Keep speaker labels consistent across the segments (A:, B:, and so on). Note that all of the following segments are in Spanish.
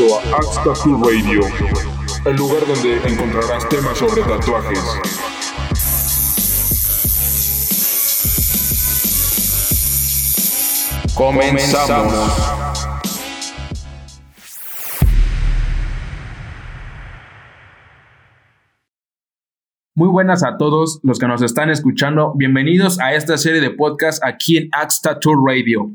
A: a Axe Tattoo Radio, el lugar donde encontrarás temas sobre tatuajes. Comenzamos.
B: Muy buenas a todos los que nos están escuchando. Bienvenidos a esta serie de podcast aquí en Axe Tattoo Radio.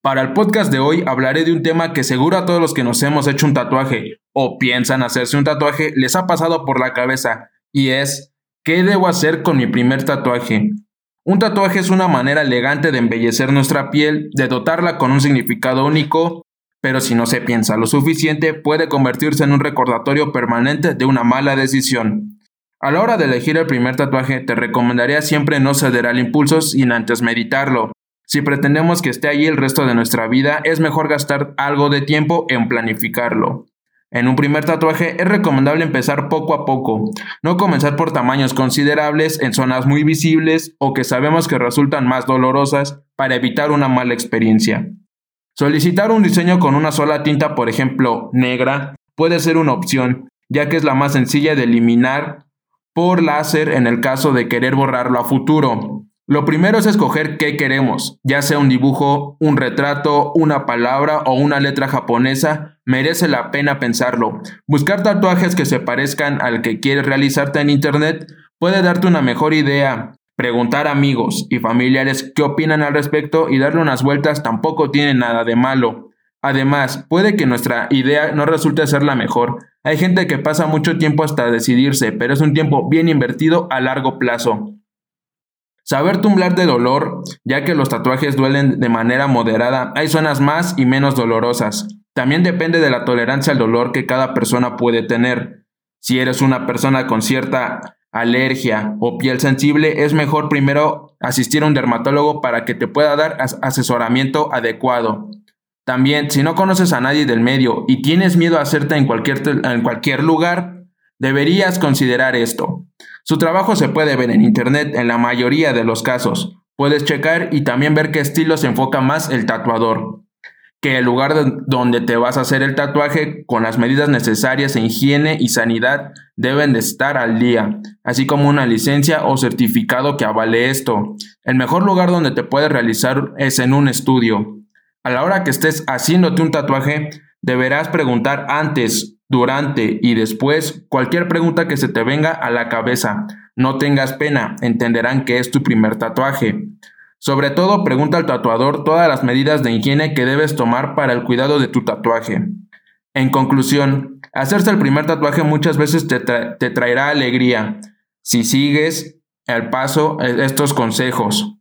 B: Para el podcast de hoy hablaré de un tema que seguro a todos los que nos hemos hecho un tatuaje o piensan hacerse un tatuaje les ha pasado por la cabeza y es ¿qué debo hacer con mi primer tatuaje? Un tatuaje es una manera elegante de embellecer nuestra piel, de dotarla con un significado único, pero si no se piensa lo suficiente puede convertirse en un recordatorio permanente de una mala decisión. A la hora de elegir el primer tatuaje te recomendaría siempre no ceder al impulso sin antes meditarlo. Si pretendemos que esté allí el resto de nuestra vida, es mejor gastar algo de tiempo en planificarlo. En un primer tatuaje es recomendable empezar poco a poco, no comenzar por tamaños considerables en zonas muy visibles o que sabemos que resultan más dolorosas para evitar una mala experiencia. Solicitar un diseño con una sola tinta, por ejemplo, negra, puede ser una opción, ya que es la más sencilla de eliminar por láser en el caso de querer borrarlo a futuro. Lo primero es escoger qué queremos, ya sea un dibujo, un retrato, una palabra o una letra japonesa, merece la pena pensarlo. Buscar tatuajes que se parezcan al que quieres realizarte en internet puede darte una mejor idea. Preguntar a amigos y familiares qué opinan al respecto y darle unas vueltas tampoco tiene nada de malo. Además, puede que nuestra idea no resulte ser la mejor. Hay gente que pasa mucho tiempo hasta decidirse, pero es un tiempo bien invertido a largo plazo. Saber tumblar de dolor, ya que los tatuajes duelen de manera moderada, hay zonas más y menos dolorosas. También depende de la tolerancia al dolor que cada persona puede tener. Si eres una persona con cierta alergia o piel sensible, es mejor primero asistir a un dermatólogo para que te pueda dar asesoramiento adecuado. También, si no conoces a nadie del medio y tienes miedo a hacerte en cualquier, en cualquier lugar, deberías considerar esto. Su trabajo se puede ver en Internet en la mayoría de los casos. Puedes checar y también ver qué estilo se enfoca más el tatuador. Que el lugar donde te vas a hacer el tatuaje con las medidas necesarias en higiene y sanidad deben de estar al día, así como una licencia o certificado que avale esto. El mejor lugar donde te puedes realizar es en un estudio. A la hora que estés haciéndote un tatuaje, deberás preguntar antes durante y después cualquier pregunta que se te venga a la cabeza. No tengas pena, entenderán que es tu primer tatuaje. Sobre todo, pregunta al tatuador todas las medidas de higiene que debes tomar para el cuidado de tu tatuaje. En conclusión, hacerse el primer tatuaje muchas veces te, te traerá alegría si sigues al paso e-, estos consejos.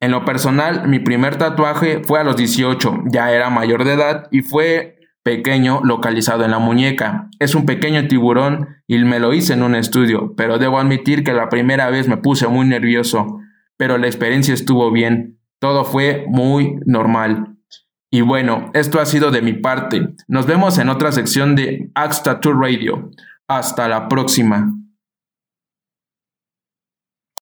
B: En lo personal, mi primer tatuaje fue a los 18, ya era mayor de edad y fue pequeño localizado en la muñeca. Es un pequeño tiburón y me lo hice en un estudio, pero debo admitir que la primera vez me puse muy nervioso, pero la experiencia estuvo bien, todo fue muy normal. Y bueno, esto ha sido de mi parte. Nos vemos en otra sección de Axe Radio. Hasta la próxima.